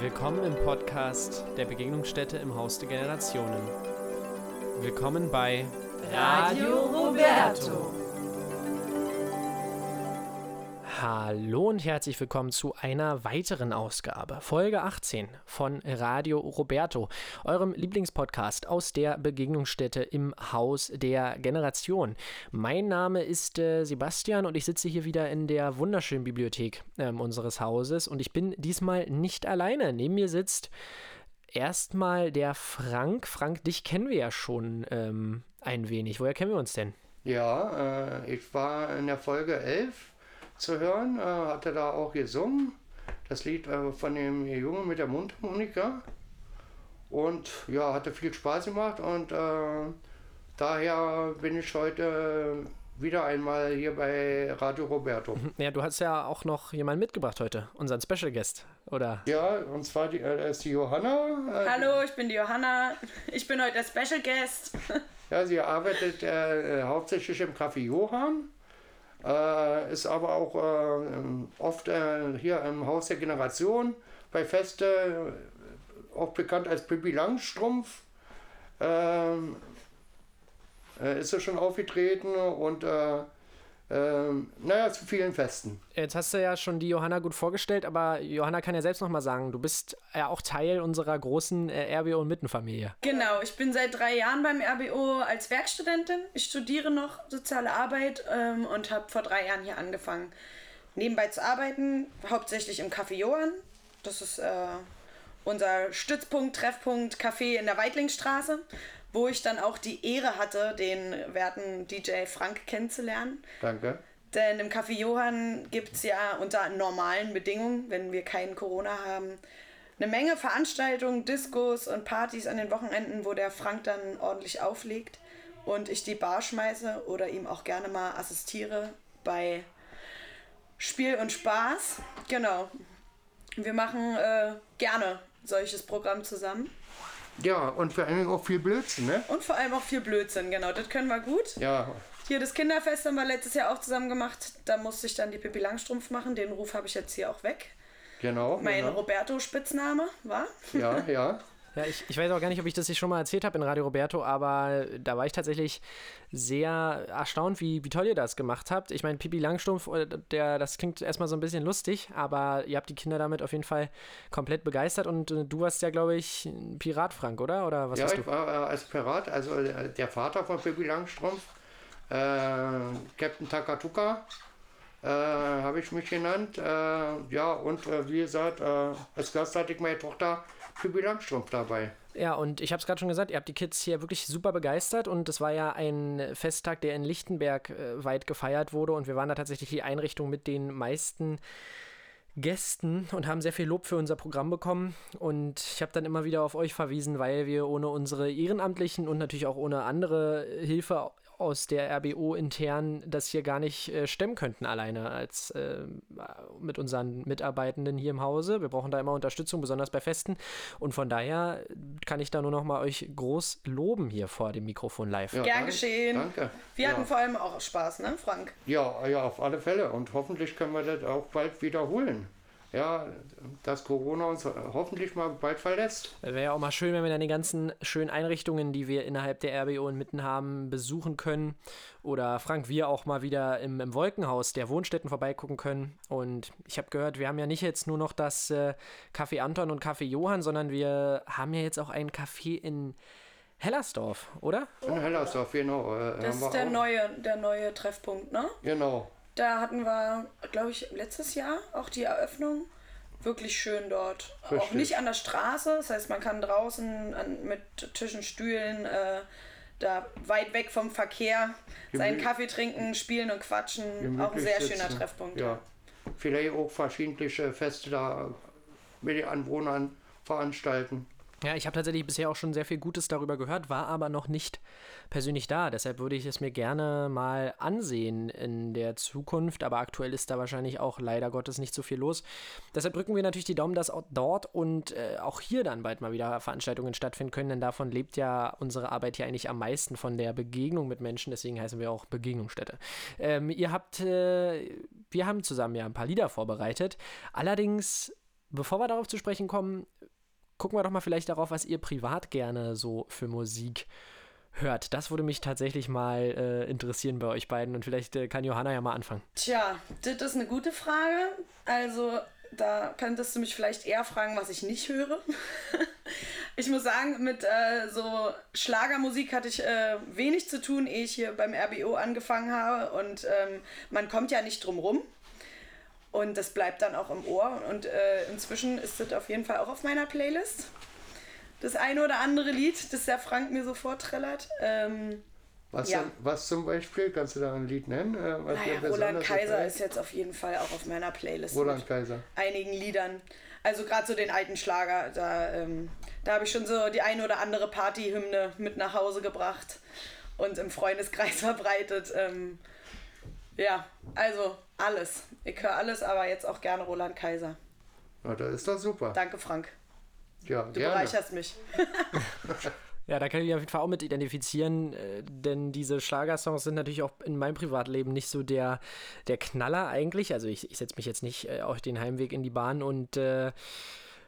Willkommen im Podcast der Begegnungsstätte im Haus der Generationen. Willkommen bei Radio Roberto. Hallo und herzlich willkommen zu einer weiteren Ausgabe, Folge 18 von Radio Roberto, eurem Lieblingspodcast aus der Begegnungsstätte im Haus der Generation. Mein Name ist äh, Sebastian und ich sitze hier wieder in der wunderschönen Bibliothek äh, unseres Hauses und ich bin diesmal nicht alleine. Neben mir sitzt erstmal der Frank. Frank, dich kennen wir ja schon ähm, ein wenig. Woher kennen wir uns denn? Ja, äh, ich war in der Folge 11 zu hören, äh, hatte da auch gesungen. Das Lied äh, von dem Jungen mit der Mundharmonika. Und ja, hatte viel Spaß gemacht und äh, daher bin ich heute wieder einmal hier bei Radio Roberto. Ja, du hast ja auch noch jemanden mitgebracht heute, unseren Special Guest, oder? Ja, und zwar die, äh, ist die Johanna. Äh, Hallo, ich bin die Johanna. Ich bin heute der Special Guest. Ja, sie arbeitet äh, hauptsächlich im Café Johann. Äh, ist aber auch äh, oft äh, hier im Haus der Generation bei Feste, äh, auch bekannt als Pippi Langstrumpf. Ähm, äh, ist sie schon aufgetreten und äh, ähm, naja, zu vielen Festen. Jetzt hast du ja schon die Johanna gut vorgestellt, aber Johanna kann ja selbst noch mal sagen, du bist ja auch Teil unserer großen äh, RBO- und Mittenfamilie. Genau, ich bin seit drei Jahren beim RBO als Werkstudentin. Ich studiere noch soziale Arbeit ähm, und habe vor drei Jahren hier angefangen, nebenbei zu arbeiten, hauptsächlich im Café Johann. Das ist äh, unser Stützpunkt, Treffpunkt, Café in der Weitlingstraße wo ich dann auch die Ehre hatte, den werten DJ Frank kennenzulernen. Danke. Denn im Café Johann gibt es ja unter normalen Bedingungen, wenn wir kein Corona haben, eine Menge Veranstaltungen, Diskos und Partys an den Wochenenden, wo der Frank dann ordentlich auflegt und ich die Bar schmeiße oder ihm auch gerne mal assistiere bei Spiel und Spaß. Genau. Wir machen äh, gerne solches Programm zusammen. Ja, und vor allem auch viel Blödsinn, ne? Und vor allem auch viel Blödsinn, genau. Das können wir gut. Ja. Hier das Kinderfest haben wir letztes Jahr auch zusammen gemacht. Da musste ich dann die Pippi Langstrumpf machen. Den Ruf habe ich jetzt hier auch weg. Genau. Mein genau. Roberto-Spitzname, war? Ja, ja. Ja, ich, ich weiß auch gar nicht, ob ich das hier schon mal erzählt habe in Radio Roberto, aber da war ich tatsächlich sehr erstaunt, wie, wie toll ihr das gemacht habt. Ich meine, Pipi Langstumpf, äh, der, das klingt erstmal so ein bisschen lustig, aber ihr habt die Kinder damit auf jeden Fall komplett begeistert und äh, du warst ja, glaube ich, ein Pirat, Frank, oder? oder was ja, ich war äh, als Pirat, also äh, der Vater von Pippi Langstrumpf, äh, Captain Takatuka, äh, habe ich mich genannt. Äh, ja, und äh, wie gesagt, äh, als Gast hatte ich meine Tochter Pippi Langstrumpf dabei. Ja, und ich habe es gerade schon gesagt, ihr habt die Kids hier wirklich super begeistert und es war ja ein Festtag, der in Lichtenberg äh, weit gefeiert wurde und wir waren da tatsächlich die Einrichtung mit den meisten Gästen und haben sehr viel Lob für unser Programm bekommen. Und ich habe dann immer wieder auf euch verwiesen, weil wir ohne unsere Ehrenamtlichen und natürlich auch ohne andere Hilfe aus der RBO intern das hier gar nicht äh, stemmen könnten alleine als äh, mit unseren Mitarbeitenden hier im Hause. Wir brauchen da immer Unterstützung, besonders bei Festen. Und von daher kann ich da nur noch mal euch groß loben hier vor dem Mikrofon live. Ja, Gern danke, geschehen. Danke. Wir ja. hatten vor allem auch Spaß, ne, Frank? Ja, ja, auf alle Fälle. Und hoffentlich können wir das auch bald wiederholen. Ja, dass Corona uns hoffentlich mal bald verlässt. Wäre ja auch mal schön, wenn wir dann die ganzen schönen Einrichtungen, die wir innerhalb der RBO inmitten haben, besuchen können. Oder Frank, wir auch mal wieder im, im Wolkenhaus der Wohnstätten vorbeigucken können. Und ich habe gehört, wir haben ja nicht jetzt nur noch das äh, Café Anton und Café Johann, sondern wir haben ja jetzt auch ein Café in Hellersdorf, oder? In Hellersdorf, genau. äh, Das ist der auch. neue, der neue Treffpunkt, ne? Genau. Da hatten wir, glaube ich, letztes Jahr auch die Eröffnung. Wirklich schön dort. Auch Richtig. nicht an der Straße, das heißt, man kann draußen an, mit Tischen, Stühlen, äh, da weit weg vom Verkehr seinen Gemü- Kaffee trinken, spielen und quatschen. Auch ein gemütlich sehr sitzen. schöner Treffpunkt. Ja. Vielleicht auch verschiedene Feste da mit den Anwohnern veranstalten. Ja, ich habe tatsächlich bisher auch schon sehr viel Gutes darüber gehört, war aber noch nicht persönlich da. Deshalb würde ich es mir gerne mal ansehen in der Zukunft. Aber aktuell ist da wahrscheinlich auch leider Gottes nicht so viel los. Deshalb drücken wir natürlich die Daumen, dass auch dort und äh, auch hier dann bald mal wieder Veranstaltungen stattfinden können. Denn davon lebt ja unsere Arbeit hier eigentlich am meisten von der Begegnung mit Menschen. Deswegen heißen wir auch Begegnungsstätte. Ähm, ihr habt, äh, wir haben zusammen ja ein paar Lieder vorbereitet. Allerdings bevor wir darauf zu sprechen kommen, gucken wir doch mal vielleicht darauf, was ihr privat gerne so für Musik hört. Das würde mich tatsächlich mal äh, interessieren bei euch beiden und vielleicht äh, kann Johanna ja mal anfangen. Tja, das ist eine gute Frage. Also da könntest du mich vielleicht eher fragen, was ich nicht höre. ich muss sagen, mit äh, so Schlagermusik hatte ich äh, wenig zu tun, ehe ich hier beim RBO angefangen habe. Und ähm, man kommt ja nicht drum rum. Und das bleibt dann auch im Ohr. Und äh, inzwischen ist das auf jeden Fall auch auf meiner Playlist. Das eine oder andere Lied, das der Frank mir so vorträllert. Ähm, was, Ja. denn, was zum Beispiel? Kannst du da ein Lied nennen? äh, naja, Roland Kaiser gefällt? ist jetzt auf jeden Fall auch auf meiner Playlist. Roland Kaiser. einigen Liedern. Also gerade so den alten Schlager, da, ähm, da habe ich schon so die eine oder andere Partyhymne mit nach Hause gebracht und im Freundeskreis verbreitet. Ähm, ja, also alles. Ich höre alles, aber jetzt auch gerne Roland Kaiser. Na, das ist doch super. Danke, Frank. Ja, Du gerne. bereicherst mich. Ja, da kann ich mich auf jeden Fall auch mit identifizieren, äh, denn diese Schlagersongs sind natürlich auch in meinem Privatleben nicht so der, der Knaller eigentlich. Also ich, ich setze mich jetzt nicht äh, auf den Heimweg in die Bahn und äh,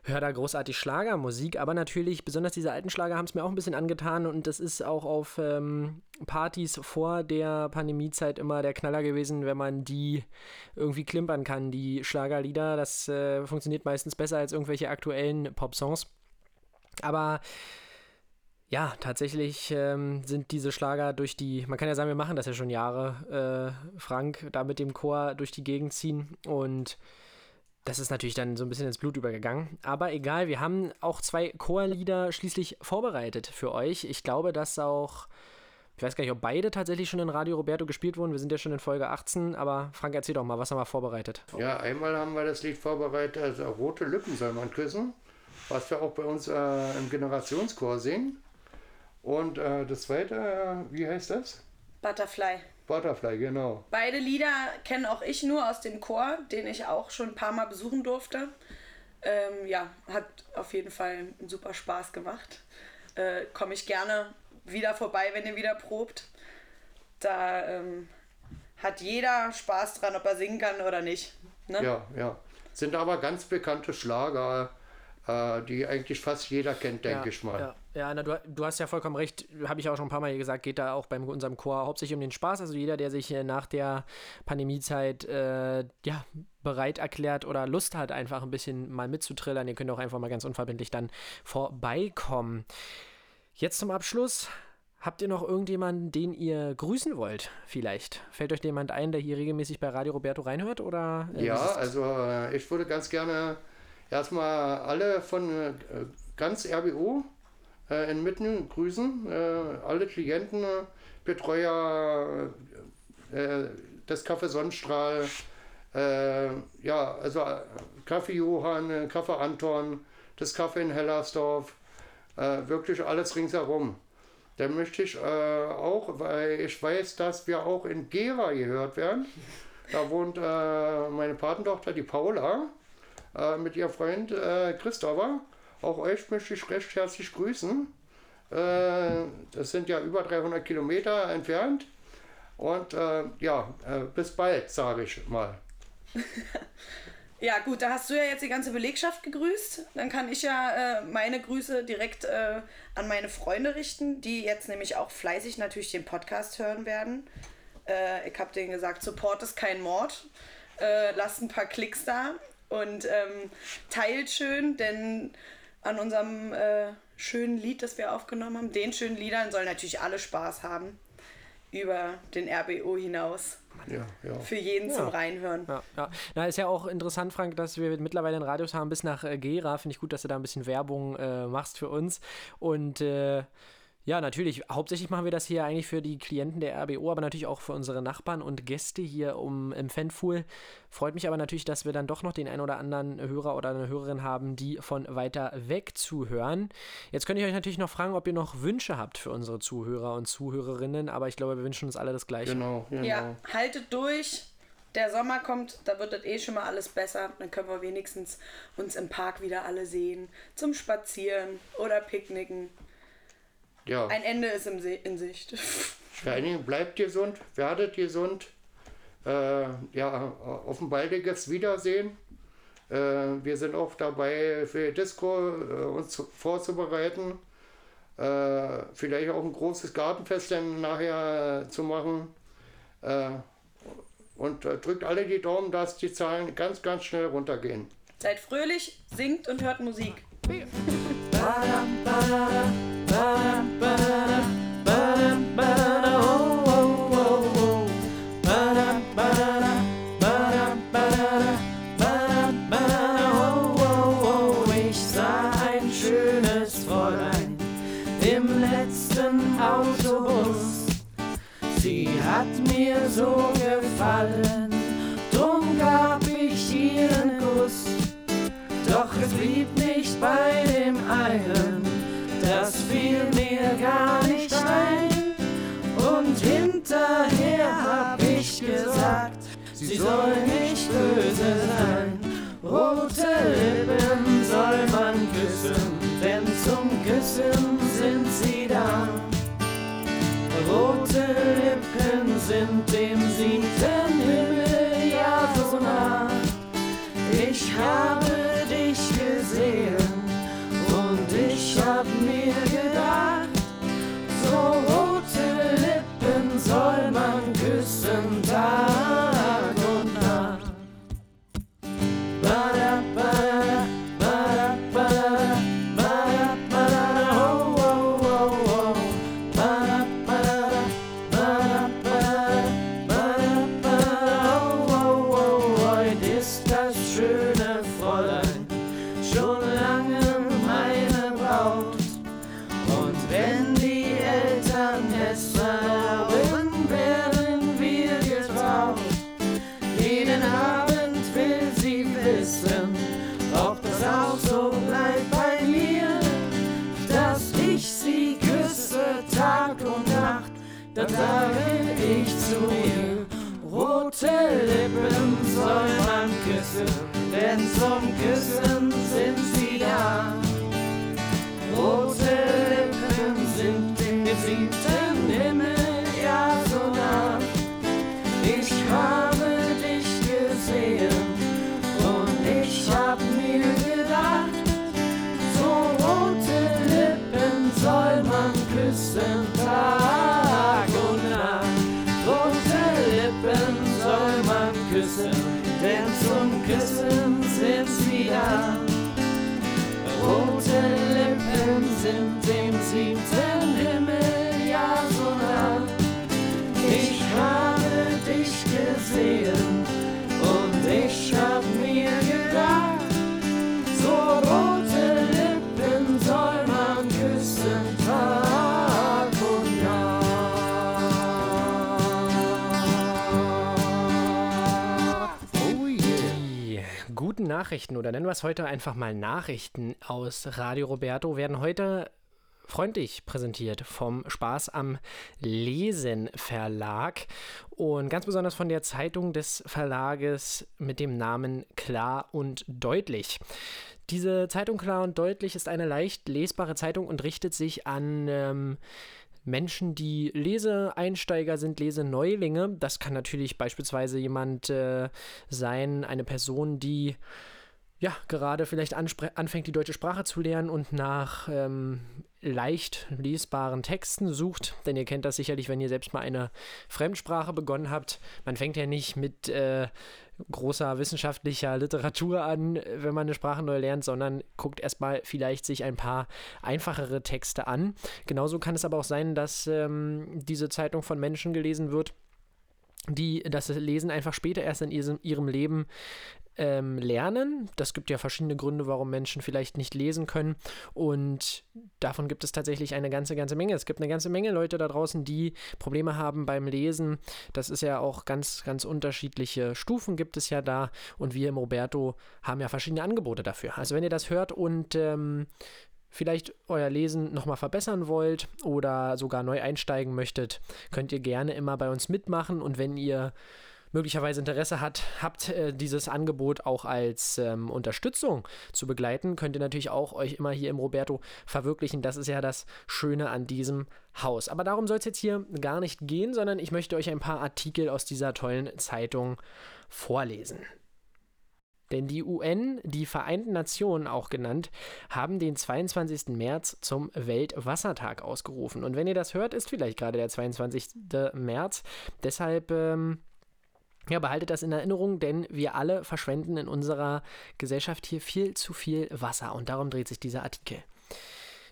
höre da großartig Schlagermusik, aber natürlich, besonders diese alten Schlager haben es mir auch ein bisschen angetan und das ist auch auf ähm, Partys vor der Pandemiezeit immer der Knaller gewesen, wenn man die irgendwie klimpern kann, die Schlagerlieder. Das äh, funktioniert meistens besser als irgendwelche aktuellen Popsongs. Aber ja, tatsächlich ähm, sind diese Schlager durch die, man kann ja sagen, wir machen das ja schon Jahre, äh, Frank, da mit dem Chor durch die Gegend ziehen und das ist natürlich dann so ein bisschen ins Blut übergegangen. Aber egal, wir haben auch zwei Chorlieder schließlich vorbereitet für euch. Ich glaube, dass auch, ich weiß gar nicht, ob beide tatsächlich schon in Radio Roberto gespielt wurden. Wir sind ja schon in Folge 18, aber Frank, erzähl doch mal, was haben wir vorbereitet? Ja, einmal haben wir das Lied vorbereitet, also Rote Lippen soll man küssen, was wir auch bei uns äh, im Generationschor singen. Und äh, das zweite, äh, wie heißt das? Butterfly. Butterfly, genau. Beide Lieder kenne auch ich nur aus dem Chor, den ich auch schon ein paar Mal besuchen durfte. Ähm, ja, hat auf jeden Fall einen super Spaß gemacht. Äh, Komme ich gerne wieder vorbei, wenn ihr wieder probt. Da ähm, hat jeder Spaß dran, ob er singen kann oder nicht. Ne? Ja, ja. Sind aber ganz bekannte Schlager, die eigentlich fast jeder kennt, denke ja, ich mal. Ja, ja na, du, du hast ja vollkommen recht, habe ich auch schon ein paar Mal gesagt, geht da auch bei unserem Chor hauptsächlich um den Spaß. Also jeder, der sich äh, nach der Pandemiezeit äh, ja, bereit erklärt oder Lust hat, einfach ein bisschen mal mitzutrillern, ihr könnt auch einfach mal ganz unverbindlich dann vorbeikommen. Jetzt zum Abschluss. Habt ihr noch irgendjemanden, den ihr grüßen wollt? Vielleicht. Fällt euch jemand ein, der hier regelmäßig bei Radio Roberto reinhört? Oder, äh, Ja, also äh, ich würde ganz gerne erstmal alle von äh, ganz RBO äh, in Mitten grüßen. Äh, alle Klienten, Betreuer des Café Sonnenstrahl, ja, also Kaffee Johann, Kaffee Anton, das Kaffee in Hellersdorf, wirklich alles ringsherum. Dann möchte ich äh, auch, weil ich weiß, dass wir auch in Gera gehört werden. Da wohnt äh, meine Patentochter, die Paula, äh, mit ihrem Freund äh, Christopher. Auch euch möchte ich recht herzlich grüßen. Äh, das sind ja über 300 Kilometer entfernt. Und äh, ja, äh, bis bald, sage ich mal. Ja, gut, da hast du ja jetzt die ganze Belegschaft gegrüßt. Dann kann ich ja äh, meine Grüße direkt äh, an meine Freunde richten, die jetzt nämlich auch fleißig natürlich den Podcast hören werden. Äh, ich habe denen gesagt, Support ist kein Mord. Lasst ein paar Klicks da und ähm, teilt schön, denn an unserem äh, schönen Lied, das wir aufgenommen haben, den schönen Liedern sollen natürlich alle Spaß haben. Über den RBO hinaus. Ja, ja. Für jeden zum Reinhören. Ja, ja. Na, ist ja auch interessant, Frank, dass wir mittlerweile einen Radius haben bis nach äh, Gera. Finde ich gut, dass du da ein bisschen Werbung äh, machst für uns. Und äh, ja, natürlich, hauptsächlich machen wir das hier eigentlich für die Klienten der RBO, aber natürlich auch für unsere Nachbarn und Gäste hier um, im Fanpool. Freut mich aber natürlich, dass wir dann doch noch den ein oder anderen Hörer oder eine Hörerin haben, die von weiter weg zuhören. Jetzt könnte ich euch natürlich noch fragen, ob ihr noch Wünsche habt für unsere Zuhörer und Zuhörerinnen, aber ich glaube, wir wünschen uns alle das Gleiche. Genau, genau. Ja, haltet durch. Der Sommer kommt, da wird das eh schon mal alles besser. Dann können wir wenigstens uns im Park wieder alle sehen. Zum Spazieren oder Picknicken. Ja. Ein Ende ist im Se in Sicht. Vor allen Dingen bleibt gesund, werdet gesund. Äh, ja, auf ein baldiges Wiedersehen. Äh, wir sind auch dabei, für Disco äh, uns vorzubereiten. Äh, vielleicht auch ein großes Gartenfest dann nachher zu machen. Äh, und äh, drückt alle die Daumen, dass die Zahlen ganz, ganz schnell runtergehen. Seid fröhlich, singt und hört Musik. Ich soll nicht böse sein. Rote Lippen soll man küssen, denn zum Küssen sind sie da. Rote Lippen sind dem siebten Himmel ja so nah. Ich habe küssen, denn zum Küssen sind sie da. Rote Nachrichten oder nennen wir es heute einfach mal Nachrichten aus Radio Roberto werden heute freundlich präsentiert vom Spaß am Lesen Verlag und ganz besonders von der Zeitung des Verlages mit dem Namen Klar und Deutlich. Diese Zeitung Klar und Deutlich ist eine leicht lesbare Zeitung und richtet sich an ähm, Menschen, die Leseeinsteiger sind, Leseneulinge. Das kann natürlich beispielsweise jemand äh, sein, eine Person, die ja gerade vielleicht anfängt, die deutsche Sprache zu lernen und nach ähm, leicht lesbaren Texten sucht. Denn ihr kennt das sicherlich, wenn ihr selbst mal eine Fremdsprache begonnen habt. Man fängt ja nicht mit äh, großer wissenschaftlicher Literatur an, wenn man eine Sprache neu lernt, sondern guckt erstmal vielleicht sich ein paar einfachere Texte an. Genauso kann es aber auch sein, dass ähm, diese Zeitung von Menschen gelesen wird, die das Lesen einfach später erst in ihrem Leben ähm, lernen. Das gibt ja verschiedene Gründe, warum Menschen vielleicht nicht lesen können. Und davon gibt es tatsächlich eine ganze, ganze Menge. Es gibt eine ganze Menge Leute da draußen, die Probleme haben beim Lesen. Das ist ja auch ganz, ganz unterschiedliche Stufen gibt es ja da. Und wir im Roberto haben ja verschiedene Angebote dafür. Also wenn ihr das hört und ähm, vielleicht euer Lesen nochmal verbessern wollt oder sogar neu einsteigen möchtet, könnt ihr gerne immer bei uns mitmachen. Und wenn ihr möglicherweise Interesse hat, habt, äh, dieses Angebot auch als ähm, Unterstützung zu begleiten, könnt ihr natürlich auch euch immer hier im Roberto verwirklichen. Das ist ja das Schöne an diesem Haus. Aber darum soll es jetzt hier gar nicht gehen, sondern ich möchte euch ein paar Artikel aus dieser tollen Zeitung vorlesen. Denn die UN, die Vereinten Nationen auch genannt, haben den 22. März zum Weltwassertag ausgerufen. Und wenn ihr das hört, ist vielleicht gerade der 22. März. Deshalb ähm, ja, behaltet das in Erinnerung, denn wir alle verschwenden in unserer Gesellschaft hier viel zu viel Wasser und darum dreht sich dieser Artikel.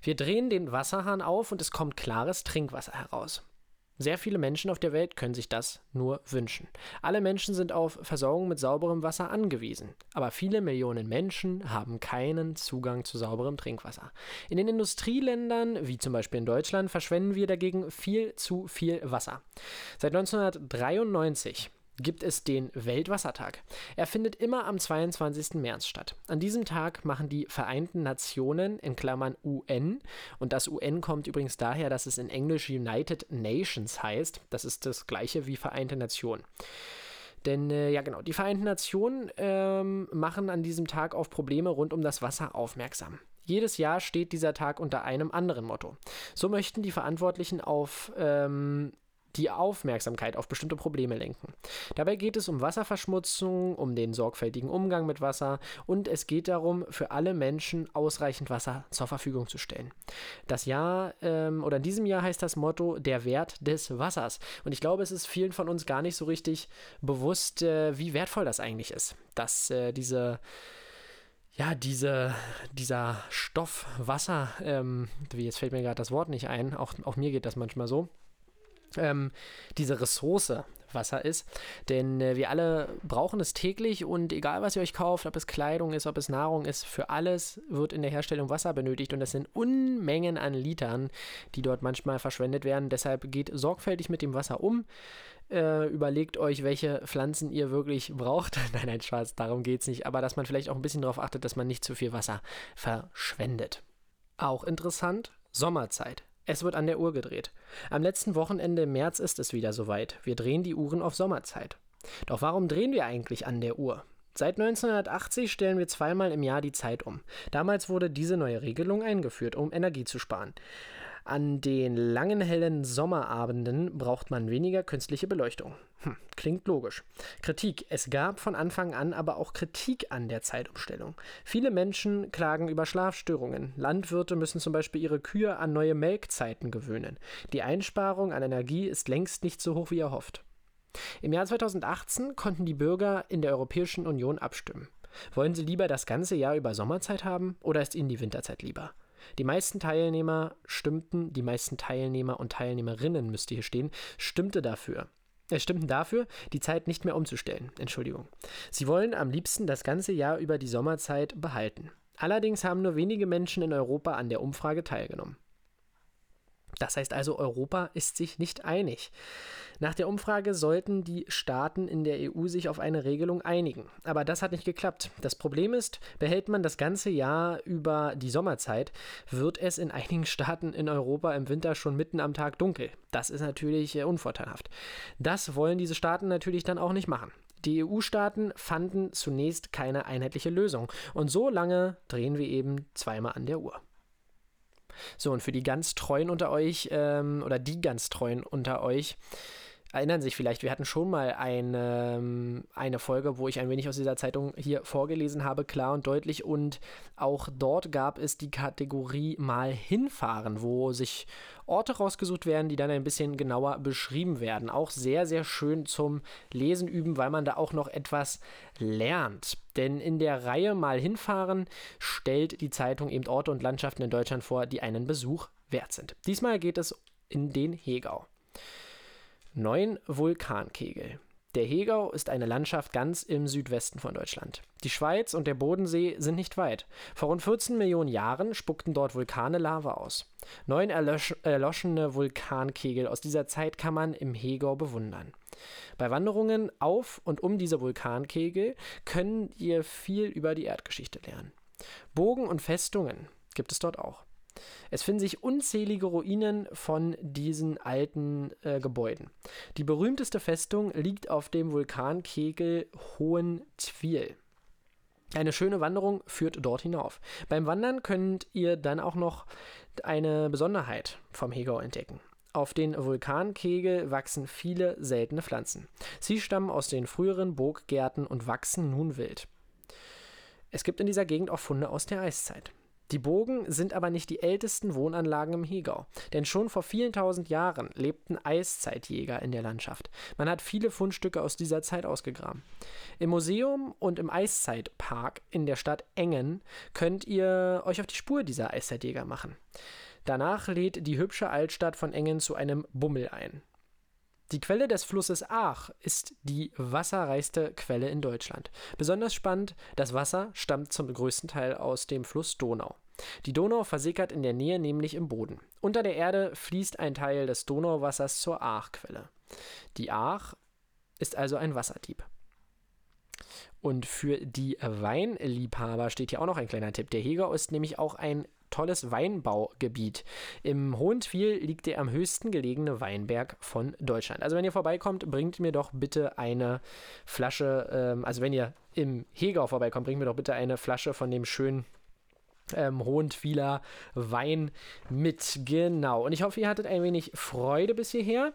Wir drehen den Wasserhahn auf und es kommt klares Trinkwasser heraus. Sehr viele Menschen auf der Welt können sich das nur wünschen. Alle Menschen sind auf Versorgung mit sauberem Wasser angewiesen, aber viele Millionen Menschen haben keinen Zugang zu sauberem Trinkwasser. In den Industrieländern, wie zum Beispiel in Deutschland, verschwenden wir dagegen viel zu viel Wasser. Seit 1993 gibt es den Weltwassertag. Er findet immer am 22. März statt. An diesem Tag machen die Vereinten Nationen in Klammern UN und das UN kommt übrigens daher, dass es in Englisch United Nations heißt. Das ist das gleiche wie Vereinte Nationen. Denn äh, ja genau, die Vereinten Nationen ähm, machen an diesem Tag auf Probleme rund um das Wasser aufmerksam. Jedes Jahr steht dieser Tag unter einem anderen Motto. So möchten die Verantwortlichen auf ähm, die Aufmerksamkeit auf bestimmte Probleme lenken. Dabei geht es um Wasserverschmutzung, um den sorgfältigen Umgang mit Wasser und es geht darum, für alle Menschen ausreichend Wasser zur Verfügung zu stellen. Das Jahr ähm, oder in diesem Jahr heißt das Motto der Wert des Wassers. Und ich glaube, es ist vielen von uns gar nicht so richtig bewusst, äh, wie wertvoll das eigentlich ist, dass äh, diese ja, diese, dieser Stoff Wasser, ähm, jetzt fällt mir gerade das Wort nicht ein, auch, auch mir geht das manchmal so, ähm, diese Ressource Wasser ist. Denn äh, wir alle brauchen es täglich und egal was ihr euch kauft, ob es Kleidung ist, ob es Nahrung ist, für alles wird in der Herstellung Wasser benötigt und das sind Unmengen an Litern, die dort manchmal verschwendet werden. Deshalb geht sorgfältig mit dem Wasser um. Äh, überlegt euch, welche Pflanzen ihr wirklich braucht. nein, nein, Spaß, darum geht es nicht. Aber dass man vielleicht auch ein bisschen darauf achtet, dass man nicht zu viel Wasser verschwendet. Auch interessant, Sommerzeit. Es wird an der Uhr gedreht. Am letzten Wochenende im März ist es wieder soweit. Wir drehen die Uhren auf Sommerzeit. Doch warum drehen wir eigentlich an der Uhr? Seit 1980 stellen wir zweimal im Jahr die Zeit um. Damals wurde diese neue Regelung eingeführt, um Energie zu sparen. An den langen hellen Sommerabenden braucht man weniger künstliche Beleuchtung. Hm, klingt logisch. Kritik. Es gab von Anfang an aber auch Kritik an der Zeitumstellung. Viele Menschen klagen über Schlafstörungen. Landwirte müssen zum Beispiel ihre Kühe an neue Melkzeiten gewöhnen. Die Einsparung an Energie ist längst nicht so hoch wie erhofft. Im Jahr 2018 konnten die Bürger in der Europäischen Union abstimmen. Wollen sie lieber das ganze Jahr über Sommerzeit haben oder ist ihnen die Winterzeit lieber? Die meisten Teilnehmer stimmten, die meisten Teilnehmer und Teilnehmerinnen müsste hier stehen, stimmte dafür. Es stimmten dafür, die Zeit nicht mehr umzustellen. Entschuldigung. Sie wollen am liebsten das ganze Jahr über die Sommerzeit behalten. Allerdings haben nur wenige Menschen in Europa an der Umfrage teilgenommen. Das heißt also, Europa ist sich nicht einig. Nach der Umfrage sollten die Staaten in der EU sich auf eine Regelung einigen. Aber das hat nicht geklappt. Das Problem ist, behält man das ganze Jahr über die Sommerzeit, wird es in einigen Staaten in Europa im Winter schon mitten am Tag dunkel. Das ist natürlich äh, unvorteilhaft. Das wollen diese Staaten natürlich dann auch nicht machen. Die EU-Staaten fanden zunächst keine einheitliche Lösung. Und so lange drehen wir eben zweimal an der Uhr. So, und für die ganz Treuen unter euch, ähm, oder die ganz Treuen unter euch, erinnern sich vielleicht, wir hatten schon mal eine, eine Folge, wo ich ein wenig aus dieser Zeitung hier vorgelesen habe, klar und deutlich. Und auch dort gab es die Kategorie mal hinfahren, wo sich Orte rausgesucht werden, die dann ein bisschen genauer beschrieben werden. Auch sehr, sehr schön zum Lesen üben, weil man da auch noch etwas lernt. Denn in der Reihe mal hinfahren stellt die Zeitung eben Orte und Landschaften in Deutschland vor, die einen Besuch wert sind. Diesmal geht es in den Hegau. Neun Vulkankegel. Der Hegau ist eine Landschaft ganz im Südwesten von Deutschland. Die Schweiz und der Bodensee sind nicht weit. Vor rund 14 Millionen Jahren spuckten dort Vulkane Lava aus. Neun erloschene Vulkankegel aus dieser Zeit kann man im Hegau bewundern. Bei Wanderungen auf und um diese Vulkankegel könnt ihr viel über die Erdgeschichte lernen. Bogen und Festungen gibt es dort auch. Es finden sich unzählige Ruinen von diesen alten äh, Gebäuden. Die berühmteste Festung liegt auf dem Vulkankegel Hohentwiel. Eine schöne Wanderung führt dort hinauf. Beim Wandern könnt ihr dann auch noch eine Besonderheit vom Hegau entdecken. Auf den Vulkankegel wachsen viele seltene Pflanzen. Sie stammen aus den früheren Burggärten und wachsen nun wild. Es gibt in dieser Gegend auch Funde aus der Eiszeit. Die Burgen sind aber nicht die ältesten Wohnanlagen im Hegau, denn schon vor vielen tausend Jahren lebten Eiszeitjäger in der Landschaft. Man hat viele Fundstücke aus dieser Zeit ausgegraben. Im Museum und im Eiszeitpark in der Stadt Engen könnt ihr euch auf die Spur dieser Eiszeitjäger machen. Danach lädt die hübsche Altstadt von Engen zu einem Bummel ein. Die Quelle des Flusses Aach ist die wasserreichste Quelle in Deutschland. Besonders spannend, das Wasser stammt zum größten Teil aus dem Fluss Donau. Die Donau versickert in der Nähe nämlich im Boden. Unter der Erde fließt ein Teil des Donauwassers zur Aachquelle. Die Aach ist also ein Wasserdieb. Und für die Weinliebhaber steht hier auch noch ein kleiner Tipp. Der Hegau ist nämlich auch ein tolles Weinbaugebiet. Im Hohen Twil liegt der am höchsten gelegene Weinberg von Deutschland. Also wenn ihr vorbeikommt, bringt mir doch bitte eine Flasche, ähm, also wenn ihr im Hegau vorbeikommt, bringt mir doch bitte eine Flasche von dem schönen ähm, Hohentwiler Wein mit. Genau. Und ich hoffe, ihr hattet ein wenig Freude bis hierher,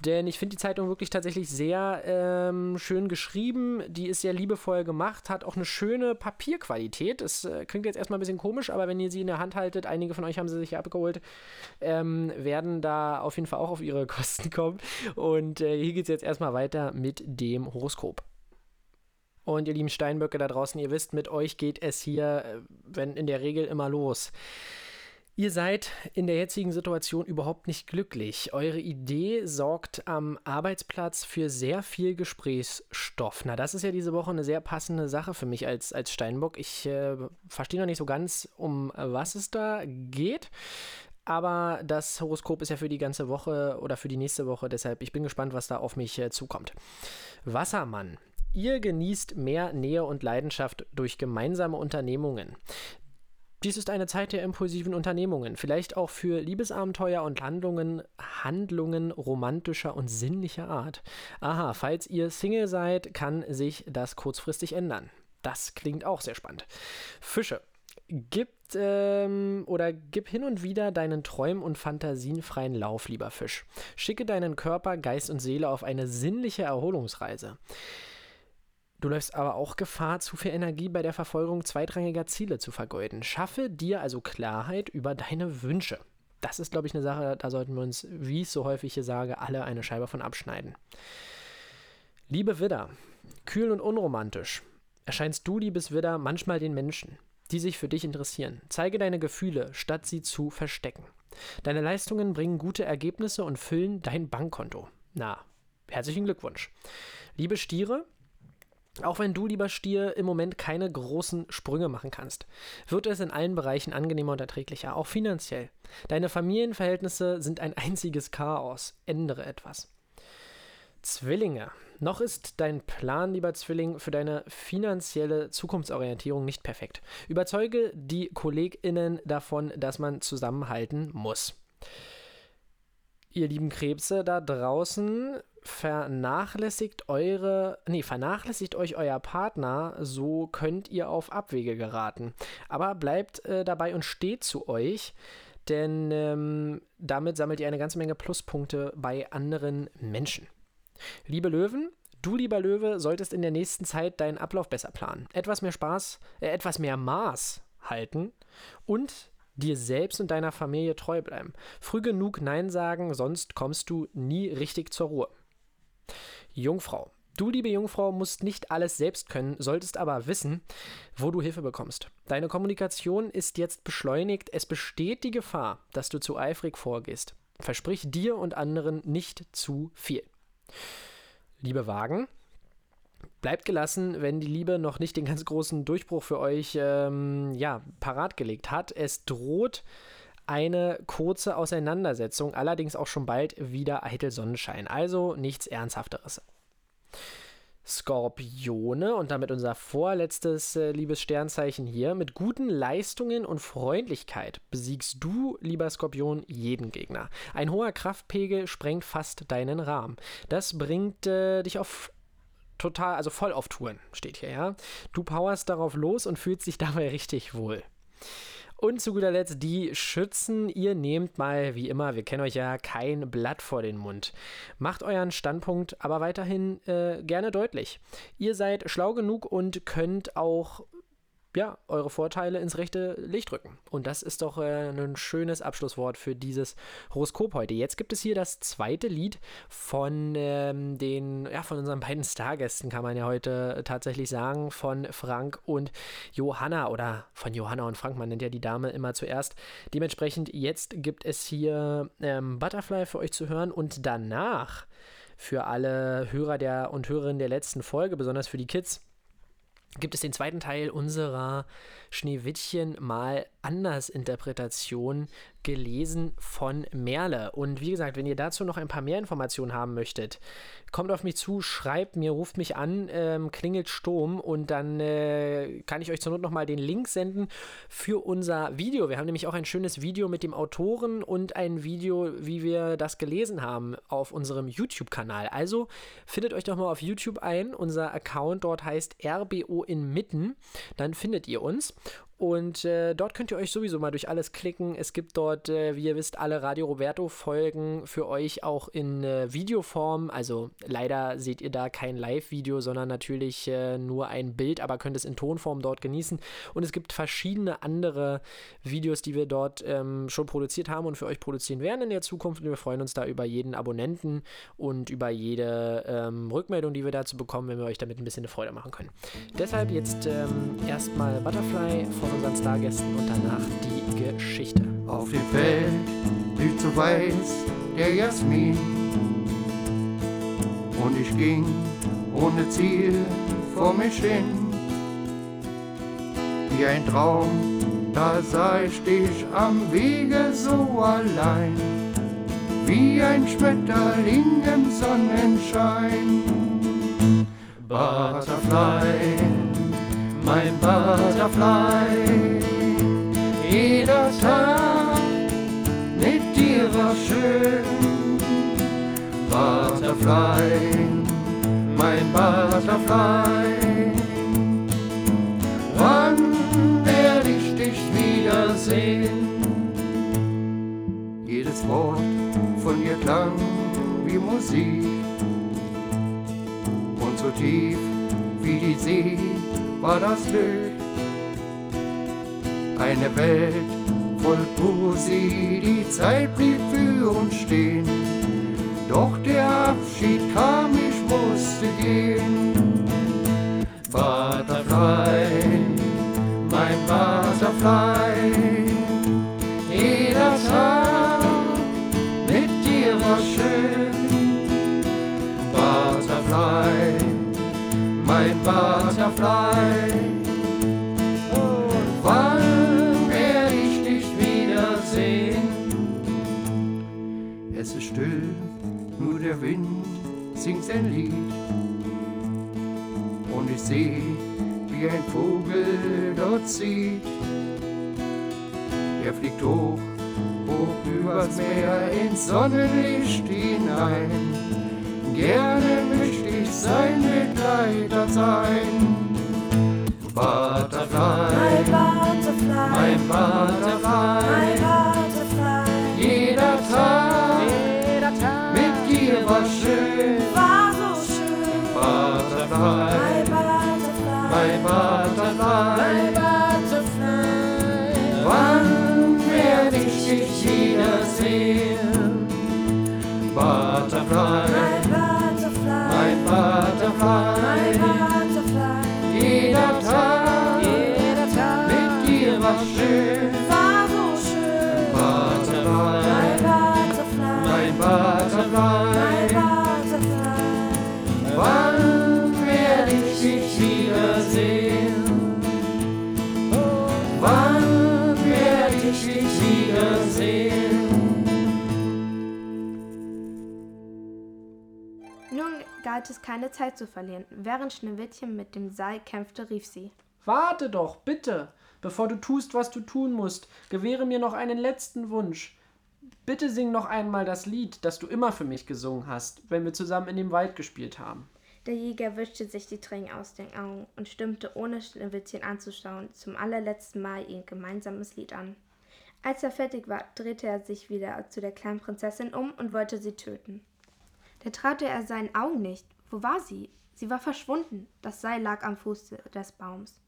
denn ich finde die Zeitung wirklich tatsächlich sehr ähm, schön geschrieben. Die ist sehr liebevoll gemacht, hat auch eine schöne Papierqualität. Es äh, klingt jetzt erstmal ein bisschen komisch, aber wenn ihr sie in der Hand haltet, einige von euch haben sie sich abgeholt, ähm, werden da auf jeden Fall auch auf ihre Kosten kommen. Und äh, hier geht es jetzt erstmal weiter mit dem Horoskop. Und ihr lieben Steinböcke da draußen, ihr wisst, mit euch geht es hier, äh, wenn in der Regel immer los. Ihr seid in der jetzigen Situation überhaupt nicht glücklich. Eure Idee sorgt am Arbeitsplatz für sehr viel Gesprächsstoff. Na, das ist ja diese Woche eine sehr passende Sache für mich als, als Steinbock. Ich äh, verstehe noch nicht so ganz, um was es da geht. Aber das Horoskop ist ja für die ganze Woche oder für die nächste Woche. Deshalb, ich bin gespannt, was da auf mich äh, zukommt. Wassermann. Ihr genießt mehr Nähe und Leidenschaft durch gemeinsame Unternehmungen. Dies ist eine Zeit der impulsiven Unternehmungen, vielleicht auch für Liebesabenteuer und Handlungen, Handlungen romantischer und sinnlicher Art. Aha, falls ihr Single seid, kann sich das kurzfristig ändern. Das klingt auch sehr spannend. Fische. Gib ähm, oder gib hin und wieder deinen Träumen und Fantasien freien Lauf, lieber Fisch. Schicke deinen Körper, Geist und Seele auf eine sinnliche Erholungsreise. Du läufst aber auch Gefahr, zu viel Energie bei der Verfolgung zweitrangiger Ziele zu vergeuden. Schaffe dir also Klarheit über deine Wünsche. Das ist, glaube ich, eine Sache, da sollten wir uns, wie ich so häufig hier sage, alle eine Scheibe von abschneiden. Liebe Widder, kühl und unromantisch, erscheinst du, liebes Widder, manchmal den Menschen, die sich für dich interessieren. Zeige deine Gefühle, statt sie zu verstecken. Deine Leistungen bringen gute Ergebnisse und füllen dein Bankkonto. Na, herzlichen Glückwunsch. Liebe Stiere, auch wenn du, lieber Stier, im Moment keine großen Sprünge machen kannst, wird es in allen Bereichen angenehmer und erträglicher, auch finanziell. Deine Familienverhältnisse sind ein einziges Chaos. Ändere etwas. Zwillinge. Noch ist dein Plan, lieber Zwilling, für deine finanzielle Zukunftsorientierung nicht perfekt. Überzeuge die KollegInnen davon, dass man zusammenhalten muss. Ihr lieben Krebse da draußen, vernachlässigt eure, nee, vernachlässigt euch euer Partner, so könnt ihr auf Abwege geraten. Aber bleibt äh, dabei und steht zu euch, denn ähm, damit sammelt ihr eine ganze Menge Pluspunkte bei anderen Menschen. Liebe Löwen, du lieber Löwe solltest in der nächsten Zeit deinen Ablauf besser planen, etwas mehr Spaß, äh, etwas mehr Maß halten und dir selbst und deiner Familie treu bleiben. Früh genug Nein sagen, sonst kommst du nie richtig zur Ruhe. Jungfrau. Du, liebe Jungfrau, musst nicht alles selbst können, solltest aber wissen, wo du Hilfe bekommst. Deine Kommunikation ist jetzt beschleunigt. Es besteht die Gefahr, dass du zu eifrig vorgehst. Versprich dir und anderen nicht zu viel. Liebe Wagen, bleibt gelassen, wenn die Liebe noch nicht den ganz großen Durchbruch für euch ähm, ja, parat gelegt hat. Es droht eine kurze Auseinandersetzung, allerdings auch schon bald wieder eitel Sonnenschein. Also nichts Ernsthafteres. Skorpione und damit unser vorletztes äh, liebes Sternzeichen hier. Mit guten Leistungen und Freundlichkeit besiegst du, lieber Skorpion, jeden Gegner. Ein hoher Kraftpegel sprengt fast deinen Rahmen. Das bringt äh, dich auf total, also voll auf Touren, steht hier, ja. Du powerst darauf los und fühlst dich dabei richtig wohl. Und zu guter Letzt die Schützen. Ihr nehmt mal, wie immer, wir kennen euch ja, kein Blatt vor den Mund. Macht euren Standpunkt aber weiterhin äh, gerne deutlich. Ihr seid schlau genug und könnt auch ja, eure Vorteile ins rechte Licht rücken. Und das ist doch äh, ein schönes Abschlusswort für dieses Horoskop heute. Jetzt gibt es hier das zweite Lied von ähm, den, ja, von unseren beiden Stargästen, kann man ja heute tatsächlich sagen, von Frank und Johanna oder von Johanna und Frank, man nennt ja die Dame immer zuerst. Dementsprechend, jetzt gibt es hier ähm, Butterfly für euch zu hören und danach für alle Hörer der und Hörerinnen der letzten Folge, besonders für die Kids, gibt es den zweiten Teil unserer Schneewittchen mal anders Interpretation gelesen von Merle. Und wie gesagt, wenn ihr dazu noch ein paar mehr Informationen haben möchtet, kommt auf mich zu, schreibt mir, ruft mich an, ähm, klingelt Sturm und dann äh, kann ich euch zur Not nochmal den Link senden für unser Video. Wir haben nämlich auch ein schönes Video mit dem Autoren und ein Video, wie wir das gelesen haben, auf unserem YouTube-Kanal. Also findet euch doch mal auf YouTube ein. Unser Account dort heißt RBO inmitten. Dann findet ihr uns. Und äh, dort könnt ihr euch sowieso mal durch alles klicken. Es gibt dort, äh, wie ihr wisst, alle Radio Roberto-Folgen für euch auch in äh, Videoform. Also leider seht ihr da kein Live-Video, sondern natürlich äh, nur ein Bild, aber könnt es in Tonform dort genießen. Und es gibt verschiedene andere Videos, die wir dort ähm, schon produziert haben und für euch produzieren werden in der Zukunft. Und wir freuen uns da über jeden Abonnenten und über jede ähm, Rückmeldung, die wir dazu bekommen, wenn wir euch damit ein bisschen eine Freude machen können. Deshalb jetzt ähm, erstmal Butterfly von von unseren Stargästen und danach die Geschichte. Auf dem Feld blüht so weiß der Jasmin und ich ging ohne Ziel vor mich hin. Wie ein Traum, da sah ich dich am Wege so allein, wie ein Schmetterling im Sonnenschein. Butterfly mein Butterfly. Jeder Tag mit dir war schön. Butterfly, mein Butterfly. Wann werde ich dich wiedersehen? Jedes Wort von dir klang wie Musik und so tief wie die See war das Glück. Eine Welt voll Poesie, die Zeit blieb für uns stehen. Doch der Abschied kam, ich musste gehen. Butterfly, mein Butterfly, jeder Tag mit dir war schön. Butterfly, mein Butterfly. Und wann werde ich dich wiedersehen? Es ist still, nur der Wind singt sein Lied. Und ich sehe, wie ein Vogel dort zieht. Er fliegt hoch, hoch übers Meer ins Sonnenlicht hinein. Gerne möchte ich sein Begleiter sein. Butterfly, butterfly, mein Butterfly, galt es keine Zeit zu verlieren. Während Schneewittchen mit dem Seil kämpfte, rief sie. Warte doch, bitte, bevor du tust, was du tun musst. Gewähre mir noch einen letzten Wunsch. Bitte sing noch einmal das Lied, das du immer für mich gesungen hast, wenn wir zusammen in dem Wald gespielt haben. Der Jäger wischte sich die Tränen aus den Augen und stimmte, ohne Schneewittchen anzuschauen, zum allerletzten Mal ihr gemeinsames Lied an. Als er fertig war, drehte er sich wieder zu der kleinen Prinzessin um und wollte sie töten. Da traute er seinen Augen nicht. Wo war sie? Sie war verschwunden. Das Seil lag am Fuß des Baums.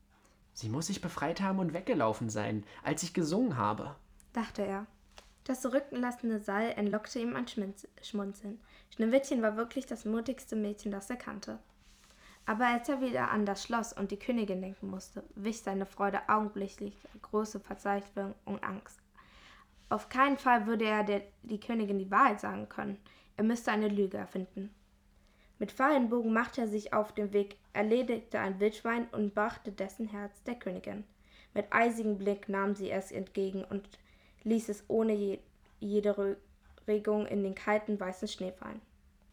Sie muss sich befreit haben und weggelaufen sein, als ich gesungen habe. dachte er. Das zurückgelassene Seil entlockte ihm ein Schmunzeln. Schneewittchen war wirklich das mutigste Mädchen, das er kannte. Aber als er wieder an das Schloss und die Königin denken musste, wich seine Freude augenblicklich große Verzweiflung und Angst. Auf keinen Fall würde er der, die Königin die Wahrheit sagen können. Er müsste eine Lüge erfinden. Mit Pfeil und Bogen machte er sich auf den Weg, erledigte ein Wildschwein und brachte dessen Herz der Königin. Mit eisigem Blick nahm sie es entgegen und ließ es ohne je, jede Regung in den kalten weißen Schnee fallen.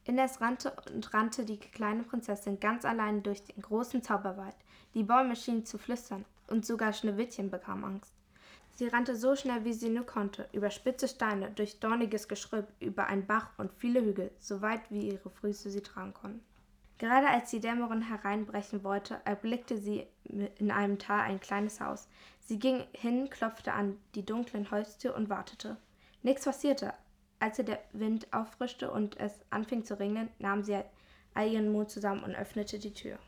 Indes rannte und rannte die kleine Prinzessin ganz allein durch den großen Zauberwald. Die Bäume schienen zu flüstern, und sogar Schneewittchen bekam Angst. Sie rannte so schnell, wie sie nur konnte, über spitze Steine, durch dorniges Geschrüpp, über einen Bach und viele Hügel, so weit wie ihre Füße sie tragen konnten. Gerade als die Dämmerung hereinbrechen wollte, erblickte sie in einem Tal ein kleines Haus. Sie ging hin, klopfte an die dunklen Holztür und wartete. Nichts passierte. Als der Wind auffrischte und es anfing zu regnen, nahm sie all ihren Mut zusammen und öffnete die Tür.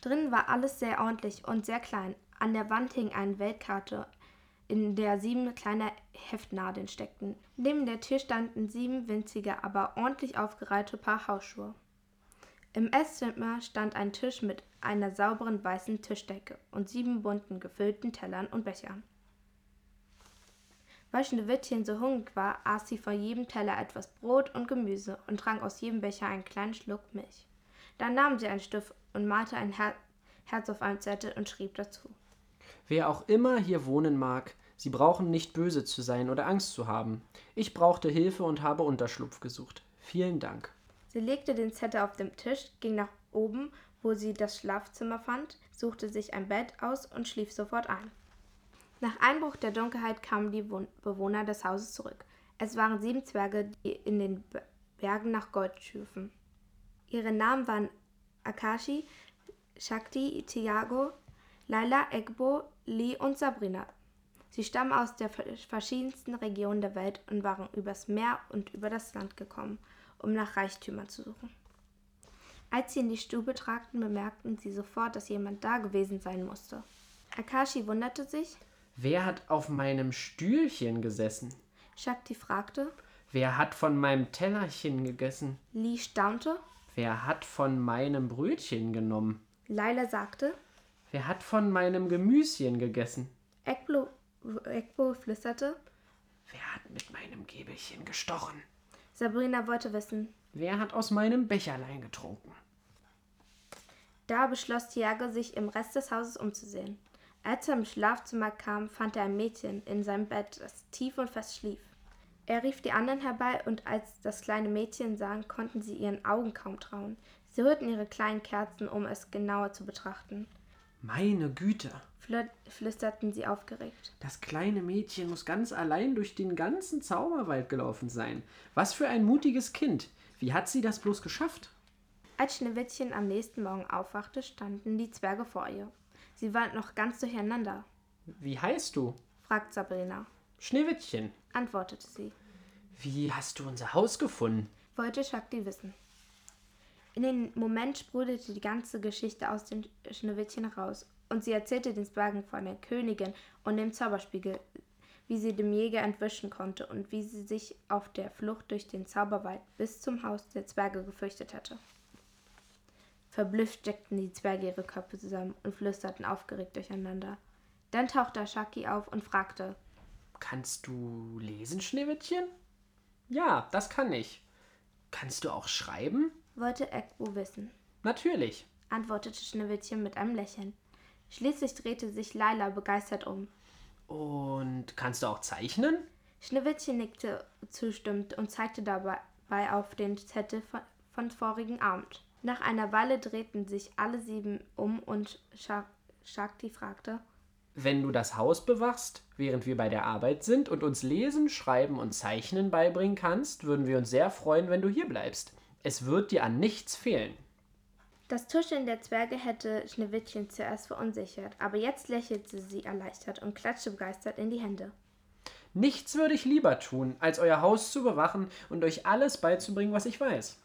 Drinnen war alles sehr ordentlich und sehr klein. An der Wand hing eine Weltkarte, in der sieben kleine Heftnadeln steckten. Neben der Tür standen sieben winzige, aber ordentlich aufgereihte Paar Hausschuhe. Im Esszimmer stand ein Tisch mit einer sauberen weißen Tischdecke und sieben bunten gefüllten Tellern und Bechern. Weil Schneewittchen so hungrig war, aß sie von jedem Teller etwas Brot und Gemüse und trank aus jedem Becher einen kleinen Schluck Milch. Dann nahm sie einen Stift und malte ein Her Herz auf einem Zettel und schrieb dazu. Wer auch immer hier wohnen mag, Sie brauchen nicht böse zu sein oder Angst zu haben. Ich brauchte Hilfe und habe Unterschlupf gesucht. Vielen Dank. Sie legte den Zettel auf den Tisch, ging nach oben, wo sie das Schlafzimmer fand, suchte sich ein Bett aus und schlief sofort ein. Nach Einbruch der Dunkelheit kamen die Wohn Bewohner des Hauses zurück. Es waren sieben Zwerge, die in den Be- Bergen nach Gold schürfen. Ihre Namen waren Akashi, Shakti, Tiago, Laila, Egbo, Lee und Sabrina. Sie stammen aus der ver- verschiedensten Regionen der Welt und waren übers Meer und über das Land gekommen, um nach Reichtümern zu suchen. Als sie in die Stube tragten, bemerkten sie sofort, dass jemand da gewesen sein musste. Akashi wunderte sich, Wer hat auf meinem Stühlchen gesessen? Shakti fragte, Wer hat von meinem Tellerchen gegessen? Lee staunte, Wer hat von meinem Brötchen genommen? Laila sagte, Wer hat von meinem Gemüschen gegessen? Ekbo, Ekbo flüsterte, Wer hat mit meinem Gäbelchen gestochen? Sabrina wollte wissen. Wer hat aus meinem Becherlein getrunken? Da beschloss Tiago, sich im Rest des Hauses umzusehen. Als er im Schlafzimmer kam, fand er ein Mädchen in seinem Bett, das tief und fest schlief. Er rief die anderen herbei, und als das kleine Mädchen sahen, konnten sie ihren Augen kaum trauen. Sie hörten ihre kleinen Kerzen, um es genauer zu betrachten. Meine Güte, flüsterten sie aufgeregt. das kleine Mädchen muss ganz allein durch den ganzen Zauberwald gelaufen sein. Was für ein mutiges Kind. Wie hat sie das bloß geschafft? Als Schneewittchen am nächsten Morgen aufwachte, standen die Zwerge vor ihr. Sie waren noch ganz durcheinander, Wie heißt du? fragte Sabrina. Schneewittchen. Antwortete sie. Wie hast du unser Haus gefunden? wollte Shakti wissen. In dem Moment sprudelte die ganze Geschichte aus dem Schneewittchen heraus und sie erzählte den Zwergen von der Königin und dem Zauberspiegel, wie sie dem Jäger entwischen konnte und wie sie sich auf der Flucht durch den Zauberwald bis zum Haus der Zwerge gefürchtet hatte. Verblüfft steckten die Zwerge ihre Köpfe zusammen und flüsterten aufgeregt durcheinander. Dann tauchte Shaki auf und fragte, Kannst du lesen, Schneewittchen? Ja, das kann ich. Kannst du auch schreiben? Wollte Ekbo wissen. Natürlich. antwortete Schneewittchen mit einem Lächeln. Schließlich drehte sich Laila begeistert um. Und kannst du auch zeichnen? Schneewittchen nickte zustimmend und zeigte dabei auf den Zettel von, von vorigen Abend. Nach einer Weile drehten sich alle sieben um und Sha Shakti fragte, Wenn du das Haus bewachst, während wir bei der Arbeit sind und uns lesen, schreiben und zeichnen beibringen kannst, würden wir uns sehr freuen, wenn du hier bleibst. Es wird dir an nichts fehlen. Das Tuscheln der Zwerge hätte Schneewittchen zuerst verunsichert, aber jetzt lächelte sie erleichtert und klatschte begeistert in die Hände. Nichts würde ich lieber tun, als euer Haus zu bewachen und euch alles beizubringen, was ich weiß.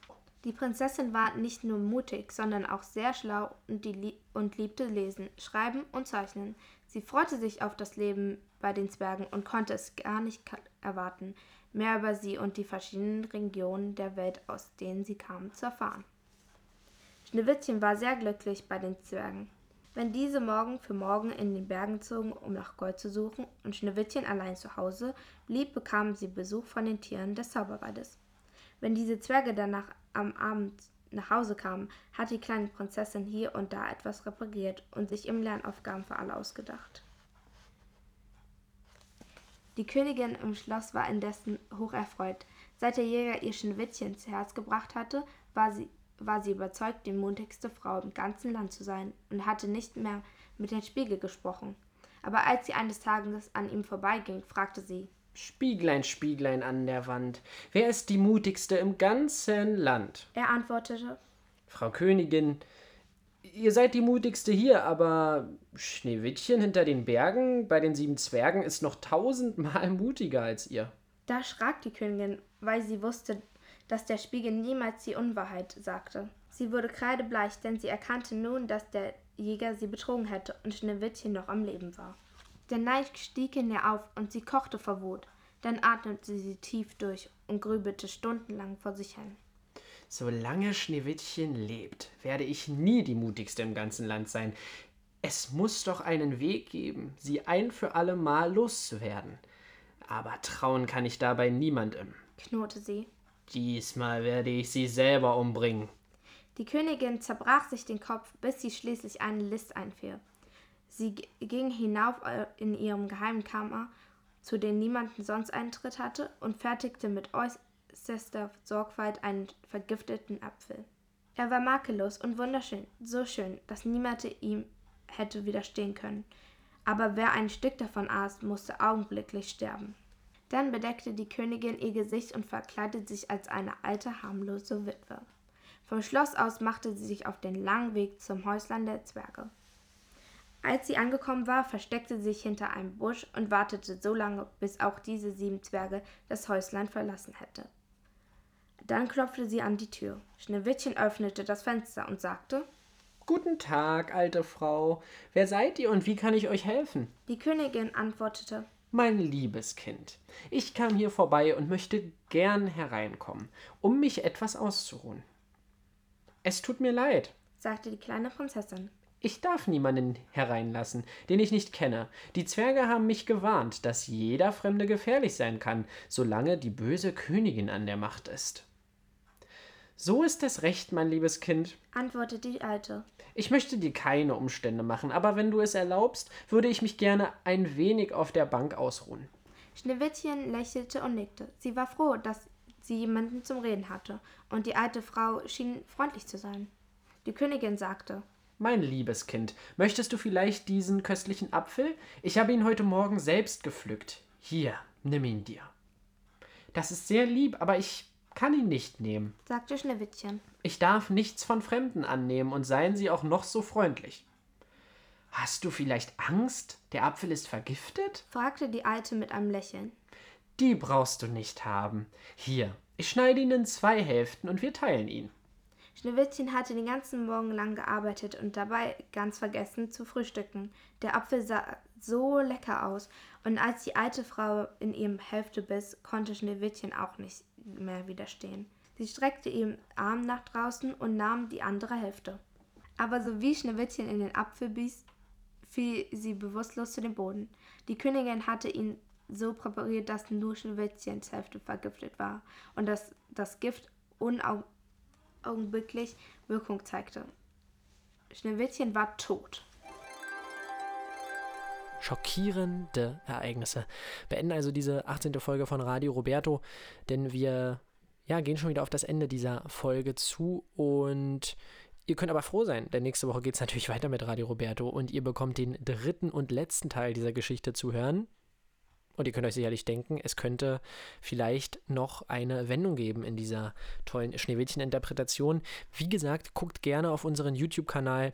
Die Prinzessin war nicht nur mutig, sondern auch sehr schlau und, die lie und liebte Lesen, Schreiben und Zeichnen. Sie freute sich auf das Leben bei den Zwergen und konnte es gar nicht erwarten, mehr über sie und die verschiedenen Regionen der Welt, aus denen sie kamen, zu erfahren. Schneewittchen war sehr glücklich bei den Zwergen. Wenn diese morgen für morgen in den Bergen zogen, um nach Gold zu suchen, und Schneewittchen allein zu Hause blieb, bekamen sie Besuch von den Tieren des Zauberwaldes. Wenn diese Zwerge danach am Abend nach Hause kamen, hat die kleine Prinzessin hier und da etwas repariert und sich im Lernaufgaben für alle ausgedacht. Die Königin im Schloss war indessen hocherfreut. Seit der Jäger ihr Schneewittchen ins Herz gebracht hatte, war sie war sie überzeugt, die mutigste Frau im ganzen Land zu sein und hatte nicht mehr mit dem Spiegel gesprochen. Aber als sie eines Tages an ihm vorbeiging, fragte sie Spieglein, Spieglein an der Wand, wer ist die mutigste im ganzen Land? Er antwortete Frau Königin, ihr seid die mutigste hier, aber Schneewittchen hinter den Bergen bei den sieben Zwergen ist noch tausendmal mutiger als ihr. Da schrak die Königin, weil sie wusste, dass der Spiegel niemals die Unwahrheit sagte. Sie wurde kreidebleich, denn sie erkannte nun, dass der Jäger sie betrogen hätte und Schneewittchen noch am Leben war. Der Neid stieg in ihr auf und sie kochte vor Wut. Dann atmete sie tief durch und grübelte stundenlang vor sich hin. Solange Schneewittchen lebt, werde ich nie die mutigste im ganzen Land sein. Es muss doch einen Weg geben, sie ein für alle Mal loszuwerden. Aber trauen kann ich dabei niemandem, knurrte sie. Diesmal werde ich sie selber umbringen. Die Königin zerbrach sich den Kopf, bis sie schließlich eine List einfiel. Sie ging hinauf äh, in ihrem geheimen Kammer, zu dem niemanden sonst Eintritt hatte, und fertigte mit äußerster Sorgfalt einen vergifteten Apfel. Er war makellos und wunderschön, so schön, dass niemand ihm hätte widerstehen können. Aber wer ein Stück davon aß, musste augenblicklich sterben. Dann bedeckte die Königin ihr Gesicht und verkleidete sich als eine alte, harmlose Witwe. Vom Schloss aus machte sie sich auf den langen Weg zum Häuslein der Zwerge. Als sie angekommen war, versteckte sie sich hinter einem Busch und wartete so lange, bis auch diese sieben Zwerge das Häuslein verlassen hätte. Dann klopfte sie an die Tür. Schneewittchen öffnete das Fenster und sagte Guten Tag, alte Frau. Wer seid ihr und wie kann ich euch helfen? Die Königin antwortete mein liebes Kind, ich kam hier vorbei und möchte gern hereinkommen, um mich etwas auszuruhen. Es tut mir leid, sagte die kleine Prinzessin. Ich darf niemanden hereinlassen, den ich nicht kenne. Die Zwerge haben mich gewarnt, dass jeder Fremde gefährlich sein kann, solange die böse Königin an der Macht ist. So ist es recht, mein liebes Kind, antwortete die Alte. Ich möchte dir keine Umstände machen, aber wenn du es erlaubst, würde ich mich gerne ein wenig auf der Bank ausruhen. Schneewittchen lächelte und nickte. Sie war froh, dass sie jemanden zum Reden hatte, und die alte Frau schien freundlich zu sein. Die Königin sagte Mein liebes Kind, möchtest du vielleicht diesen köstlichen Apfel? Ich habe ihn heute Morgen selbst gepflückt. Hier, nimm ihn dir. Das ist sehr lieb, aber ich kann ihn nicht nehmen, sagte Schneewittchen. Ich darf nichts von Fremden annehmen und seien sie auch noch so freundlich. Hast du vielleicht Angst? Der Apfel ist vergiftet? fragte die Alte mit einem Lächeln. Die brauchst du nicht haben. Hier, ich schneide ihn in zwei Hälften und wir teilen ihn. Schneewittchen hatte den ganzen Morgen lang gearbeitet und dabei ganz vergessen zu frühstücken. Der Apfel sah so lecker aus, und als die alte Frau in ihrem Hälfte biss, konnte Schneewittchen auch nicht mehr widerstehen. Sie streckte ihren Arm nach draußen und nahm die andere Hälfte. Aber so wie Schneewittchen in den Apfel biss, fiel sie bewusstlos zu dem Boden. Die Königin hatte ihn so präpariert, dass nur Schneewittchens Hälfte vergiftet war und dass das Gift unaugenblicklich Wirkung zeigte. Schneewittchen war tot. Schockierende Ereignisse beenden also diese 18. Folge von Radio Roberto, denn wir ja, gehen schon wieder auf das Ende dieser Folge zu und Ihr könnt aber froh sein, denn nächste Woche geht es natürlich weiter mit Radio Roberto und ihr bekommt den dritten und letzten Teil dieser Geschichte zu hören. Und ihr könnt euch sicherlich denken, es könnte vielleicht noch eine Wendung geben in dieser tollen Schneewittchen-Interpretation. Wie gesagt, guckt gerne auf unseren YouTube-Kanal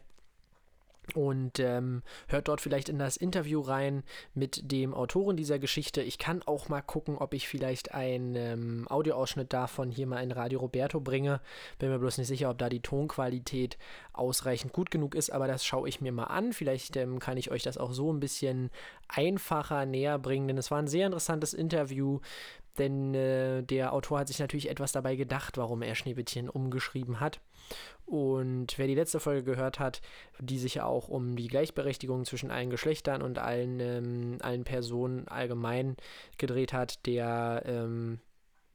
und ähm, hört dort vielleicht in das Interview rein mit dem Autoren dieser Geschichte. Ich kann auch mal gucken, ob ich vielleicht einen ähm, Audioausschnitt davon hier mal in Radio Roberto bringe. Bin mir bloß nicht sicher, ob da die Tonqualität ausreichend gut genug ist, aber das schaue ich mir mal an. Vielleicht ähm, kann ich euch das auch so ein bisschen einfacher näher bringen, denn es war ein sehr interessantes Interview denn äh, der Autor hat sich natürlich etwas dabei gedacht, warum er Schneewittchen umgeschrieben hat. Und wer die letzte Folge gehört hat, die sich ja auch um die Gleichberechtigung zwischen allen Geschlechtern und allen, ähm, allen Personen allgemein gedreht hat, der ähm,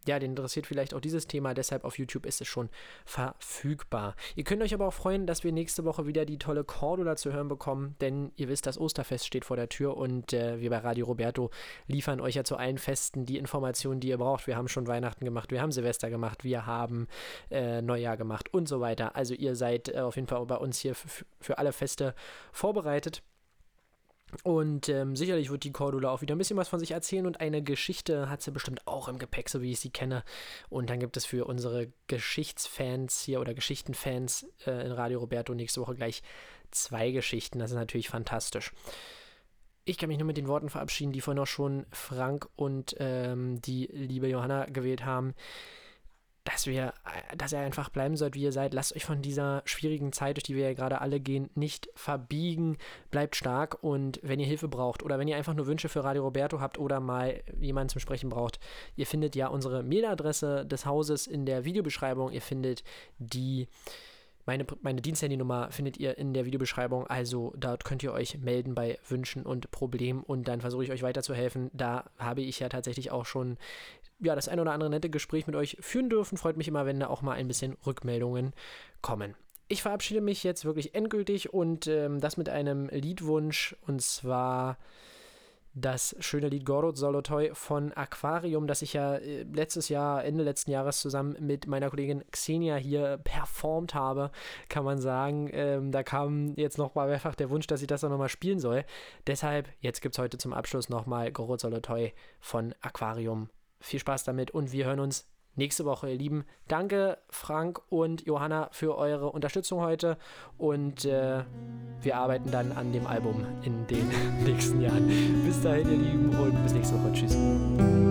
ja, den interessiert vielleicht auch dieses Thema, deshalb auf YouTube ist es schon verfügbar. Ihr könnt euch aber auch freuen, dass wir nächste Woche wieder die tolle Cordula zu hören bekommen, denn ihr wisst, das Osterfest steht vor der Tür und äh, wir bei Radio Roberto liefern euch ja zu allen Festen die Informationen, die ihr braucht. Wir haben schon Weihnachten gemacht, wir haben Silvester gemacht, wir haben äh, Neujahr gemacht und so weiter. Also ihr seid äh, auf jeden Fall bei uns hier für alle Feste vorbereitet. Und ähm, sicherlich wird die Cordula auch wieder ein bisschen was von sich erzählen und eine Geschichte hat sie bestimmt auch im Gepäck, so wie ich sie kenne. Und dann gibt es für unsere Geschichtsfans hier oder Geschichtenfans äh, in Radio Roberto nächste Woche gleich zwei Geschichten. Das ist natürlich fantastisch. Ich kann mich nur mit den Worten verabschieden, die vorhin auch schon Frank und ähm, die liebe Johanna gewählt haben dass wir, äh, dass ihr einfach bleiben sollt, wie ihr seid. Lasst euch von dieser schwierigen Zeit, durch die wir ja gerade alle gehen, nicht verbiegen. Bleibt stark und wenn ihr Hilfe braucht oder wenn ihr einfach nur Wünsche für Radio Roberto habt oder mal jemanden zum Sprechen braucht, ihr findet ja unsere Mailadresse des Hauses in der Videobeschreibung. Ihr findet die meine, meine Diensthandynummer findet ihr in der Videobeschreibung, also dort könnt ihr euch melden bei Wünschen und Problemen und dann versuche ich euch weiterzuhelfen. Da habe ich ja tatsächlich auch schon ja, das ein oder andere nette Gespräch mit euch führen dürfen. Freut mich immer, wenn da auch mal ein bisschen Rückmeldungen kommen. Ich verabschiede mich jetzt wirklich endgültig und ähm, das mit einem Liedwunsch und zwar das schöne Lied Gorod Solotoi von Aquarium, das ich ja äh, letztes Jahr, Ende letzten Jahres zusammen mit meiner Kollegin Xenia hier performt habe, kann man sagen. Ähm, da kam jetzt nochmal mehrfach der Wunsch, dass ich das auch nochmal spielen soll. Deshalb, jetzt gibt es heute zum Abschluss nochmal Gorod Solotoi von Aquarium viel Spaß damit und wir hören uns nächste Woche, ihr Lieben. Danke, Frank und Johanna, für eure Unterstützung heute und äh, wir arbeiten dann an dem Album in den nächsten Jahren. Bis dahin, ihr Lieben, und bis nächste Woche. Tschüss.